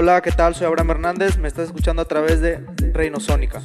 Hola, ¿qué tal? Soy Abraham Hernández, me estás escuchando a través de Reino Sónica.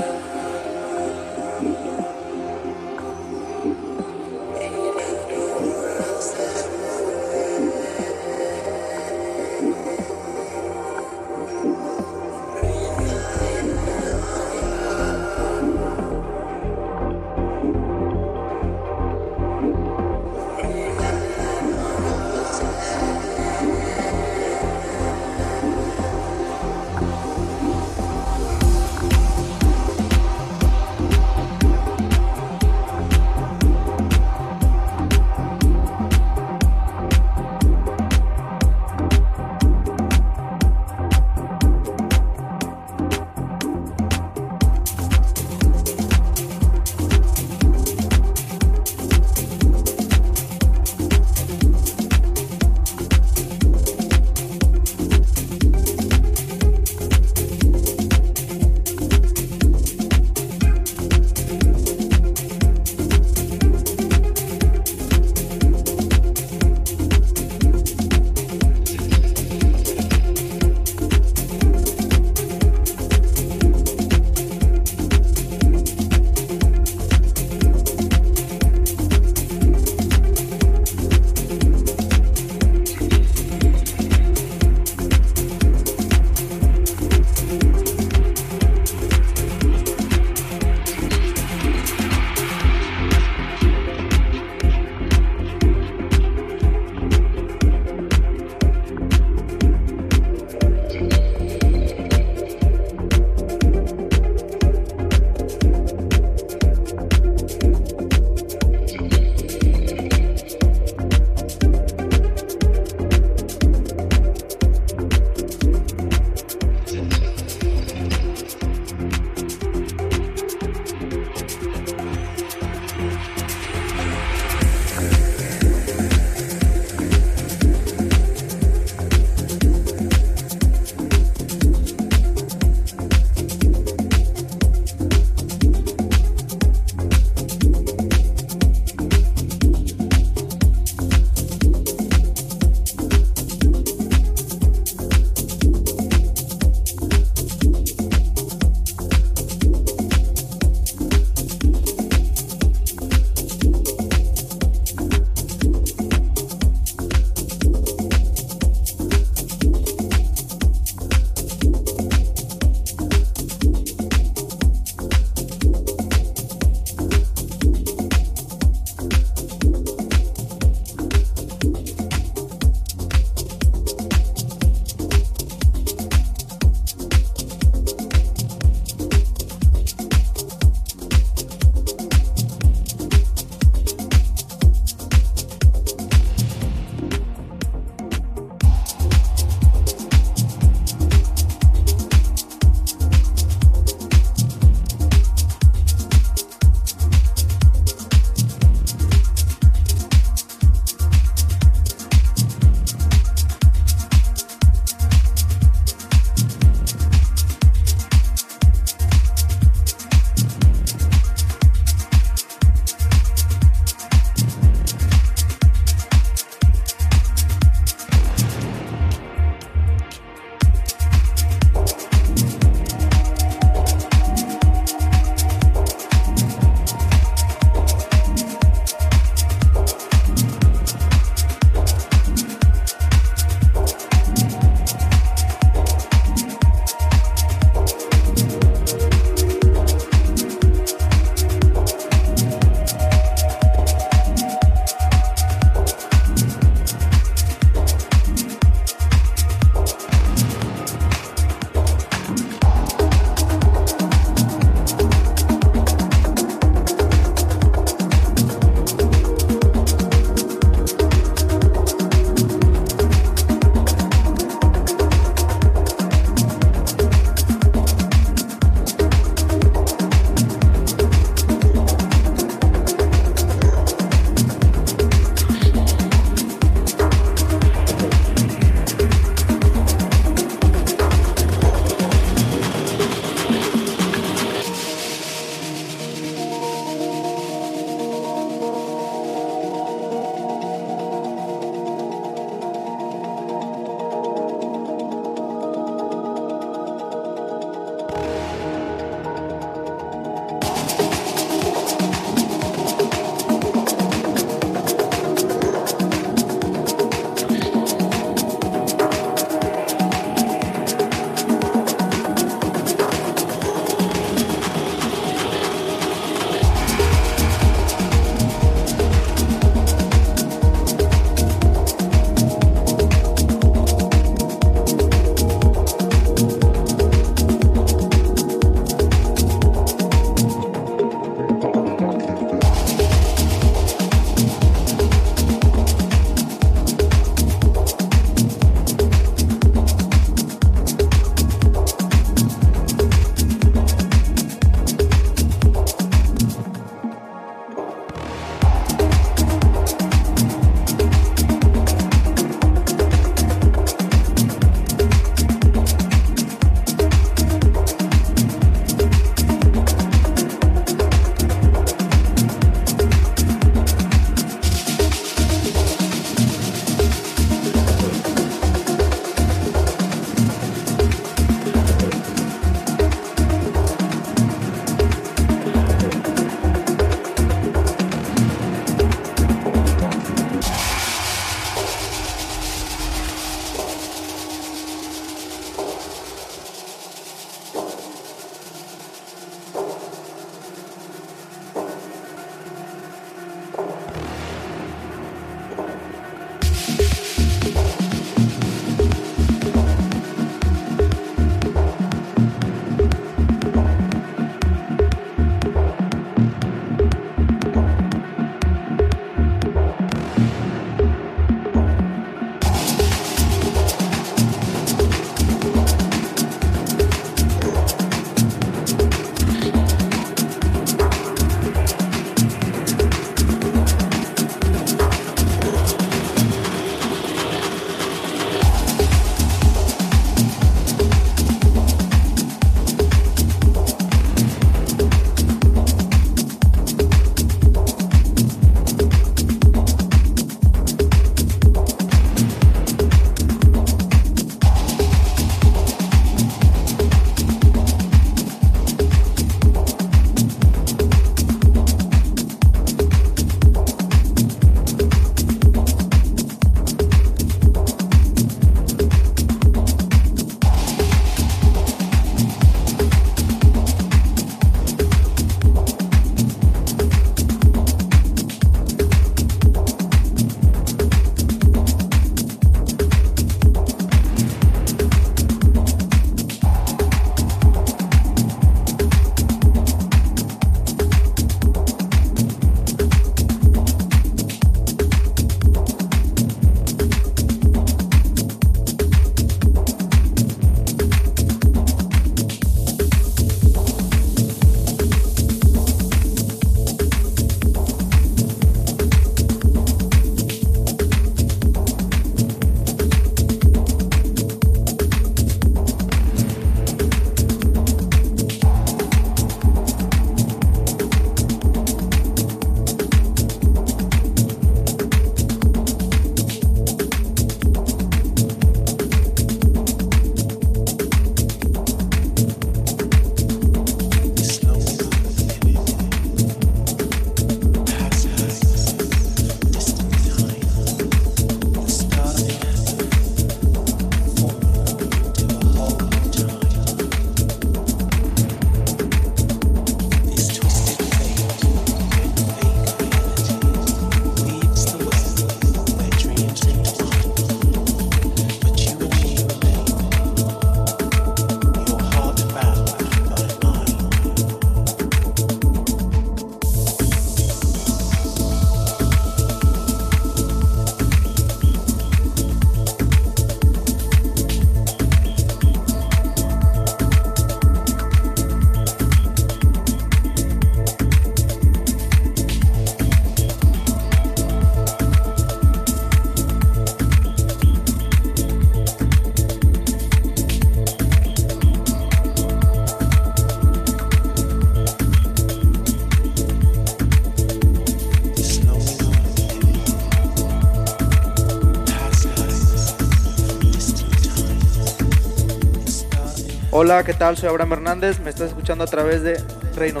Hola, ¿qué tal? Soy Abraham Hernández, me estás escuchando a través de Reino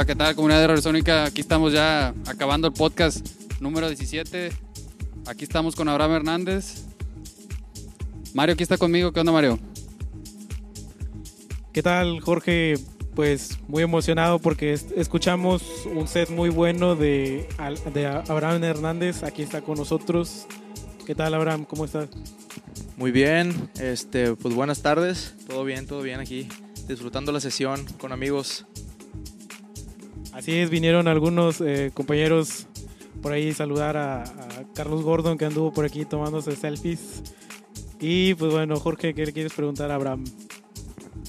Hola, ¿qué tal, comunidad de Radiosónica? Aquí estamos ya acabando el podcast número 17. Aquí estamos con Abraham Hernández. Mario, aquí está conmigo. ¿Qué onda, Mario? ¿Qué tal, Jorge? Pues muy emocionado porque escuchamos un set muy bueno de, de Abraham Hernández. Aquí está con nosotros. ¿Qué tal, Abraham? ¿Cómo estás? Muy bien, este, pues buenas tardes. Todo bien, todo bien aquí, disfrutando la sesión con amigos. Así es, vinieron algunos eh, compañeros por ahí saludar a, Carlos Gordon que anduvo por aquí tomándose selfies. Y pues bueno, Jorge, ¿qué le quieres preguntar a Abraham?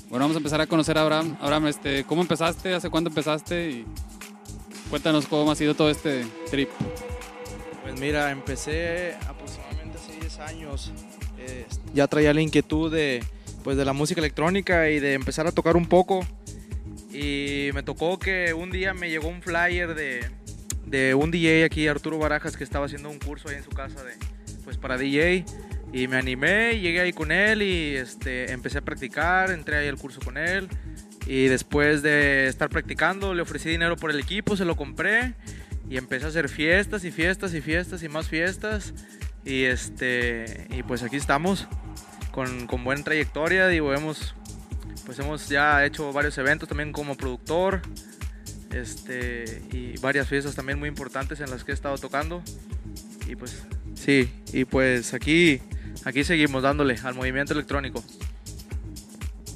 Bueno, vamos a empezar a conocer a Abraham. Abraham, este, ¿cómo empezaste? ¿Hace cuánto empezaste? Y cuéntanos cómo ha sido todo este trip. Pues mira, empecé aproximadamente hace 10 años. Eh, ya traía la inquietud de, pues, de la música electrónica y de empezar a tocar un poco. Y me tocó que un día me llegó un flyer de, de un DJ aquí, Arturo Barajas, que estaba haciendo un curso ahí en su casa de, pues para DJ. Y me animé, llegué ahí con él y este, empecé a practicar, entré ahí al curso con él. Y después de estar practicando, le ofrecí dinero por el equipo, se lo compré y empecé a hacer fiestas y fiestas y fiestas y más fiestas. Y, este, y pues aquí estamos con, con buena trayectoria, digo, hemos pues hemos ya hecho varios eventos también como productor este, y varias fiestas también muy importantes en las que he estado tocando. Y pues sí, y pues aquí, aquí seguimos dándole al movimiento electrónico.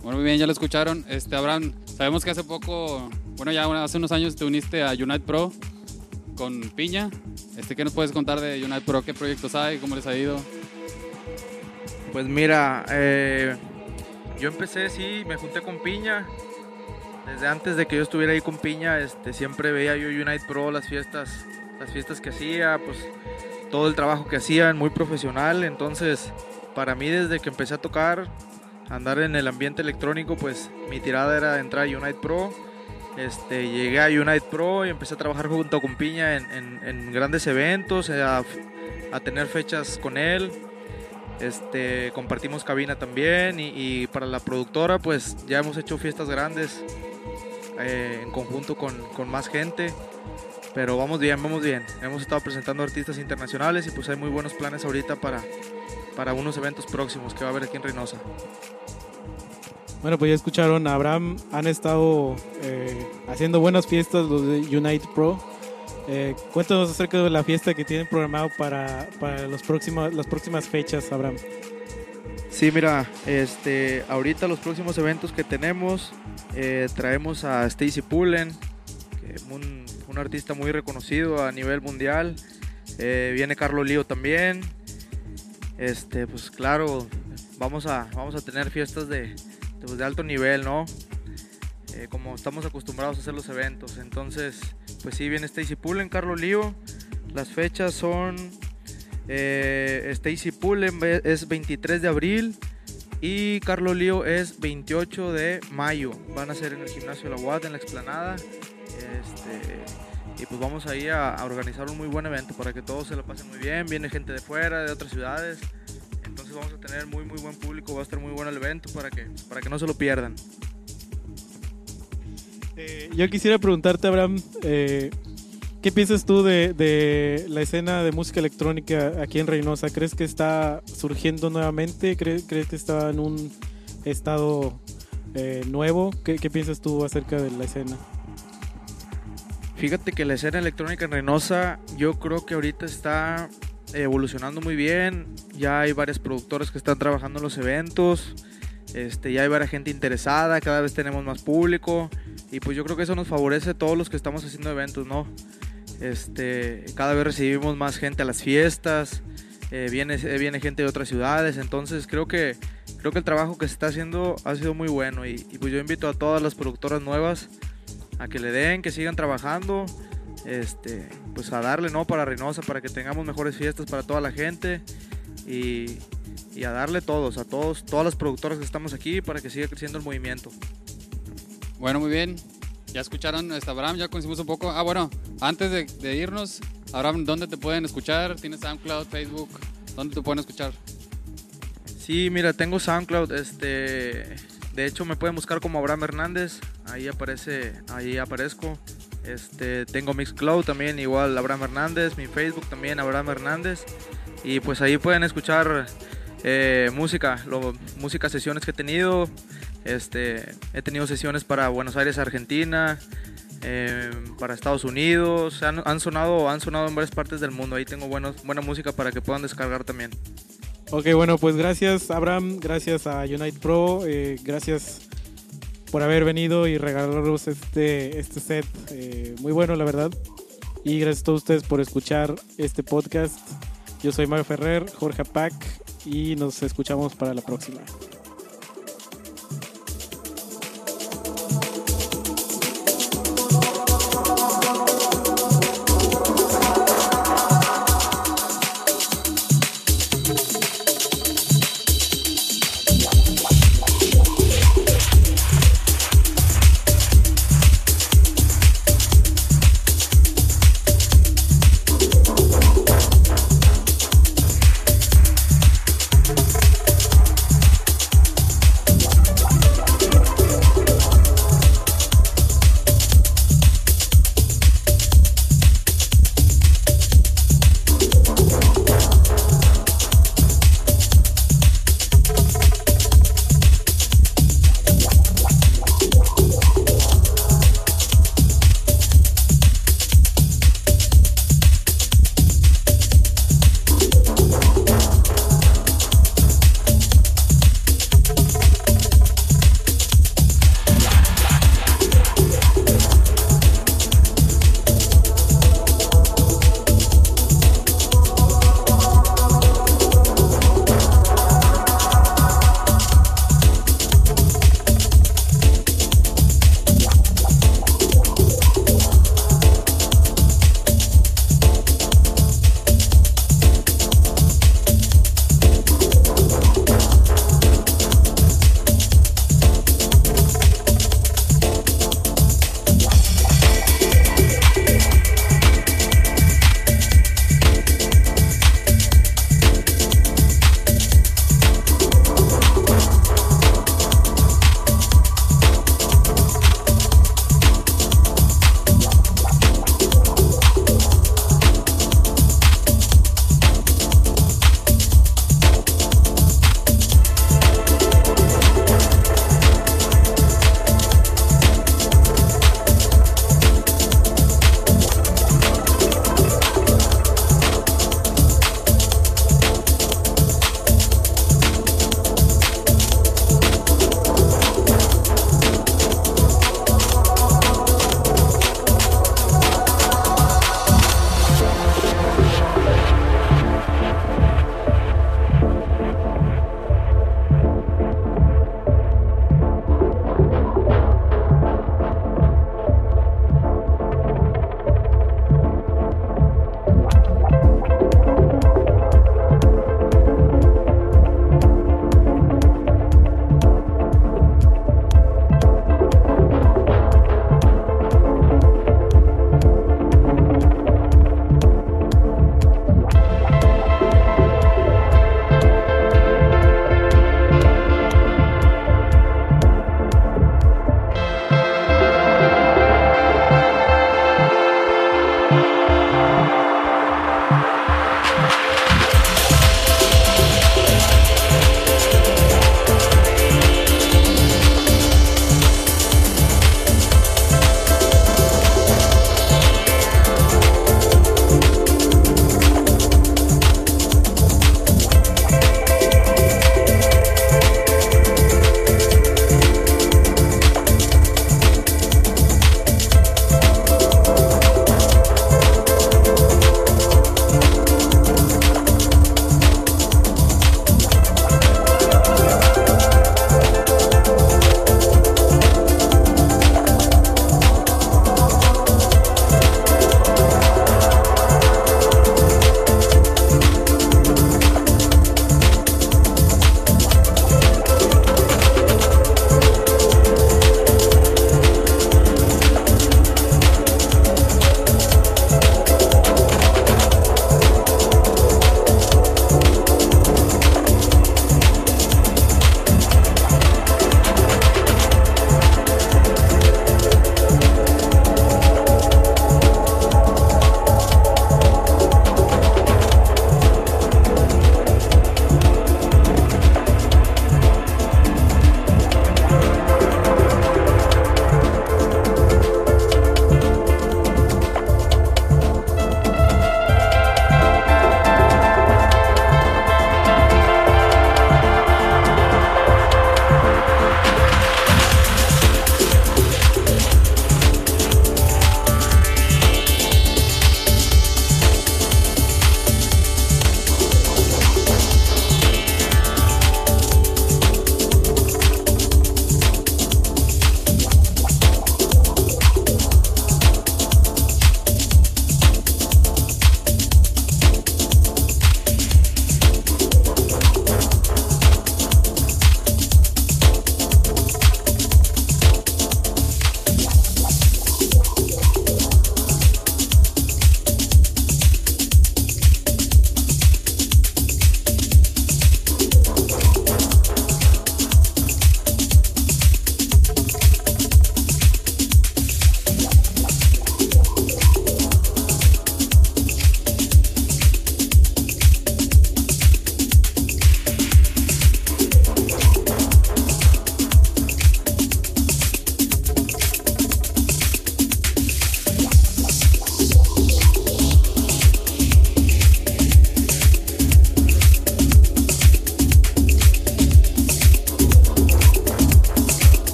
Bueno, muy bien, ya lo escucharon. Este, Abraham, sabemos que hace poco, bueno, ya hace unos años te uniste a Unite Pro con Piña. Este, ¿Qué nos puedes contar de Unite Pro? ¿Qué proyectos hay? ¿Cómo les ha ido? Pues mira, eh, yo empecé, sí, me junté con Piña. Desde antes de que yo estuviera ahí con Piña, este, siempre veía yo Unite Pro, las fiestas, las fiestas que hacía, pues todo el trabajo que hacían, muy profesional. Entonces, para mí desde que empecé a tocar, andar en el ambiente electrónico, pues mi tirada era entrar a Unite Pro. Este, llegué a Unite Pro y empecé a trabajar junto con Piña en, grandes eventos, a tener fechas con él. Este, compartimos cabina también y, para la productora pues ya hemos hecho fiestas grandes eh, en conjunto con, con, más gente. Pero vamos bien, vamos bien. Hemos estado presentando artistas internacionales y pues hay muy buenos planes ahorita para, para unos eventos próximos que va a haber aquí en Reynosa. Bueno, pues ya escucharon, Abraham han estado eh, haciendo buenas fiestas los de Unite Pro eh, cuéntanos acerca de la fiesta que tienen programado para, para los las próximas fechas, Abraham. Sí, mira, este, ahorita los próximos eventos que tenemos, eh, traemos a Stacy Pullen, un, artista muy reconocido a nivel mundial. Eh, viene Carlos Lío también. Este, pues claro, vamos a, vamos a tener fiestas de, de, pues, de alto nivel, ¿no? Eh, como estamos acostumbrados a hacer los eventos. Entonces, pues sí, viene Stacy Pullen, Carlos Lío. Las fechas son eh, Stacy Pullen es 23 de abril y Carlos Lío es 28 de mayo. Van a ser en el gimnasio de la UAT, en la explanada. Este, y pues vamos ahí a, a, organizar un muy buen evento para que todos se lo pasen muy bien. Viene gente de fuera, de otras ciudades. Entonces vamos a tener muy muy buen público, va a estar muy bueno el evento para que, para que no se lo pierdan. Eh, yo quisiera preguntarte, Abraham, eh, ¿qué piensas tú de, la escena de música electrónica aquí en Reynosa? ¿Crees que está surgiendo nuevamente? ¿Crees, que está en un estado eh, nuevo? ¿Qué, piensas tú acerca de la escena? Fíjate que la escena electrónica en Reynosa yo creo que ahorita está evolucionando muy bien. Ya hay varias productoras que están trabajando en los eventos. Este, ya hay varias gente interesada, cada vez tenemos más público. Y pues yo creo que eso nos favorece a todos los que estamos haciendo eventos, ¿no? Este, cada vez recibimos más gente a las fiestas, eh, viene, eh, viene gente de otras ciudades, entonces creo que, creo que el trabajo que se está haciendo ha sido muy bueno y, pues yo invito a todas las productoras nuevas a que le den, que sigan trabajando, este, pues a darle, ¿no? Para Reynosa, para que tengamos mejores fiestas para toda la gente y, y a darle todos, a todos, todas las productoras que estamos aquí para que siga creciendo el movimiento. Bueno, muy bien. Ya escucharon a Abraham, ya conocimos un poco. Ah, bueno, antes de, irnos, Abraham, ¿dónde te pueden escuchar? ¿Tienes SoundCloud, Facebook? ¿Dónde te pueden escuchar? Sí, mira, tengo SoundCloud. Este, de hecho, me pueden buscar como Abraham Hernández. Ahí aparece, ahí aparezco. Este, tengo Mixcloud también, igual Abraham Hernández, mi Facebook también Abraham Hernández. Y pues ahí pueden escuchar eh, música, lo, música, sesiones que he tenido. Este, he tenido sesiones para Buenos Aires, Argentina, eh, para Estados Unidos. Han, han, sonado, han sonado en varias partes del mundo. Ahí tengo buenos, buena música para que puedan descargar también. Ok, bueno, pues gracias Abraham, gracias a Unite Pro, eh, gracias por haber venido y regalarnos este, este set eh, muy bueno, la verdad. Y gracias a todos ustedes por escuchar este podcast. Yo soy Mario Ferrer, Jorge Pac y nos escuchamos para la próxima.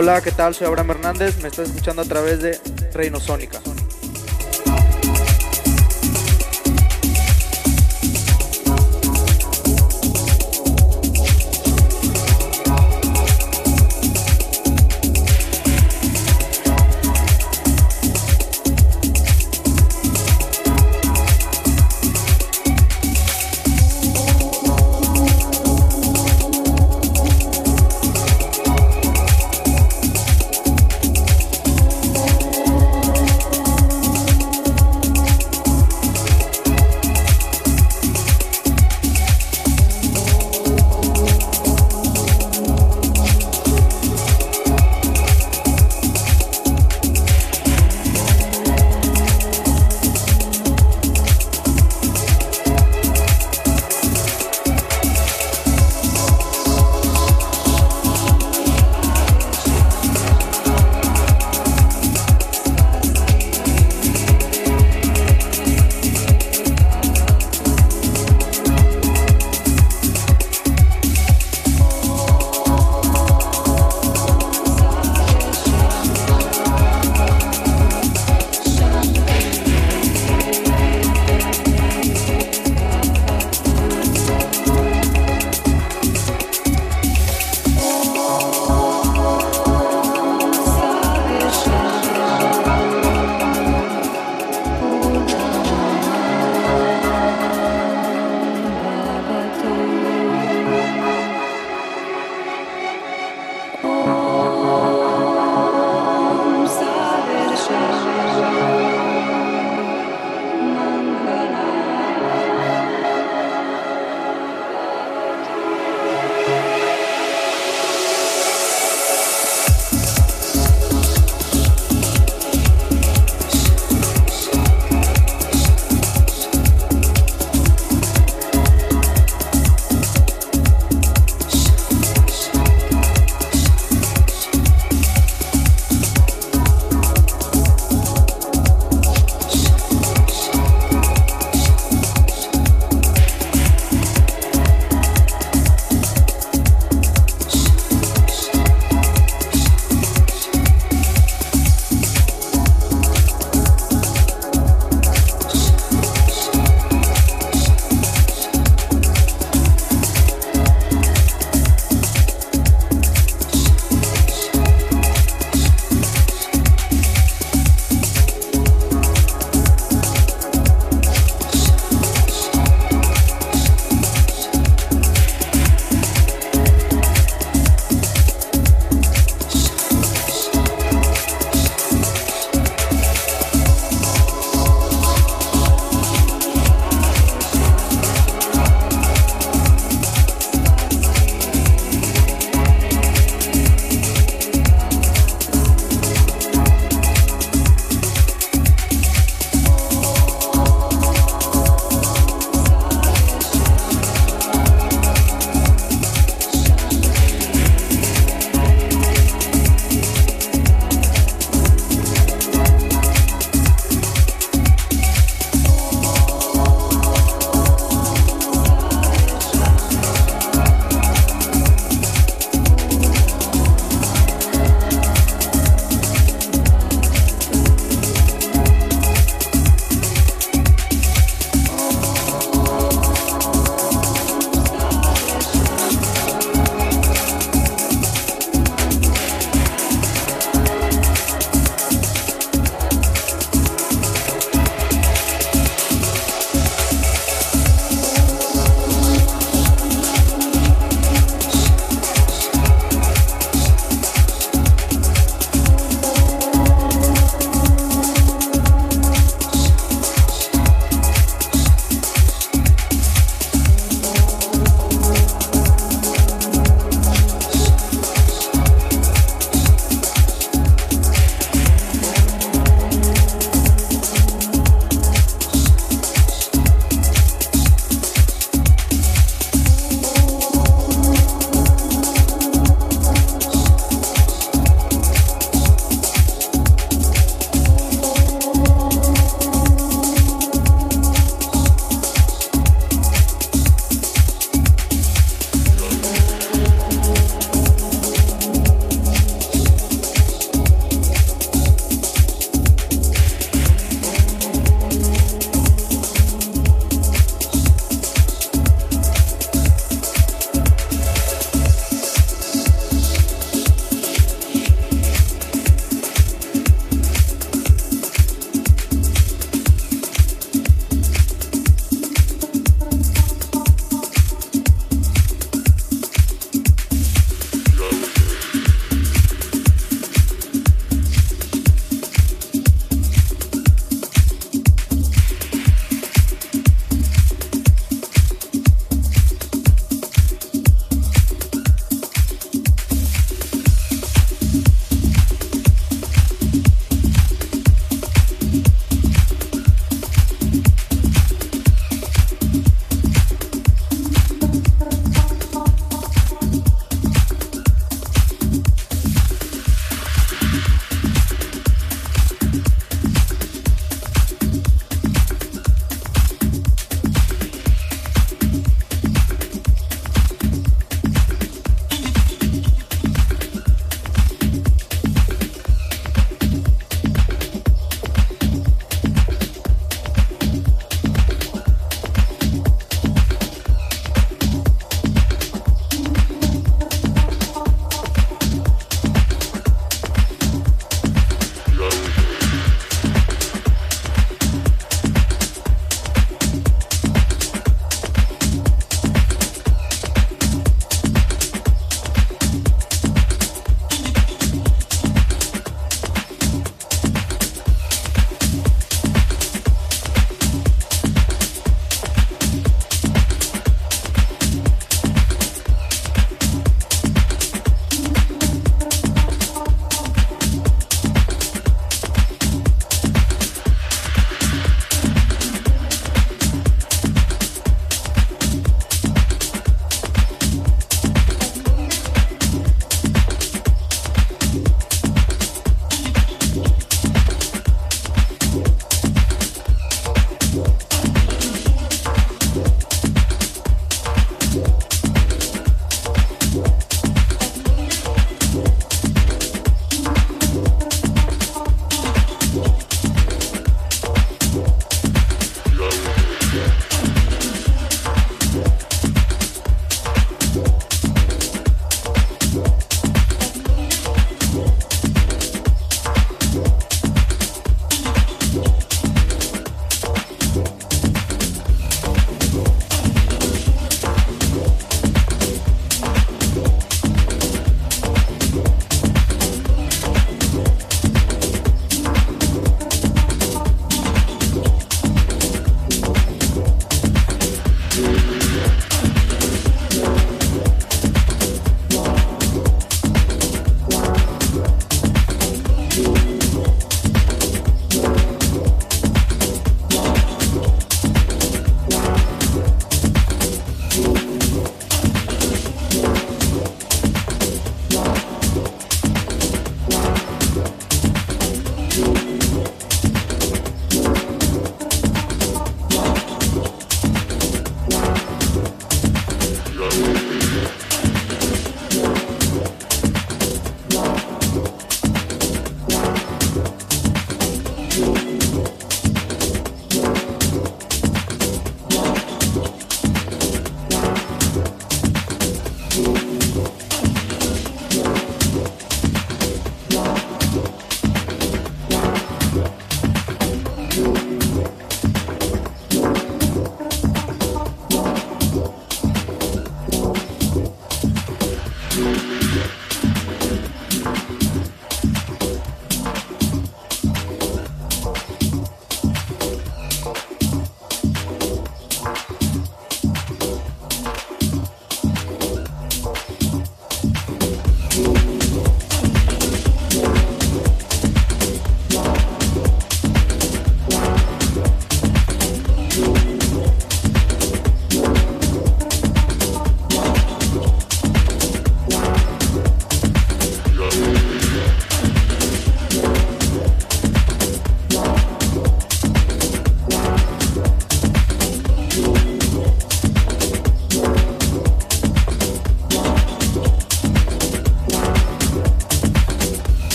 Hola, ¿qué tal? Soy Abraham Hernández, me estás escuchando a través de Reino Sónica.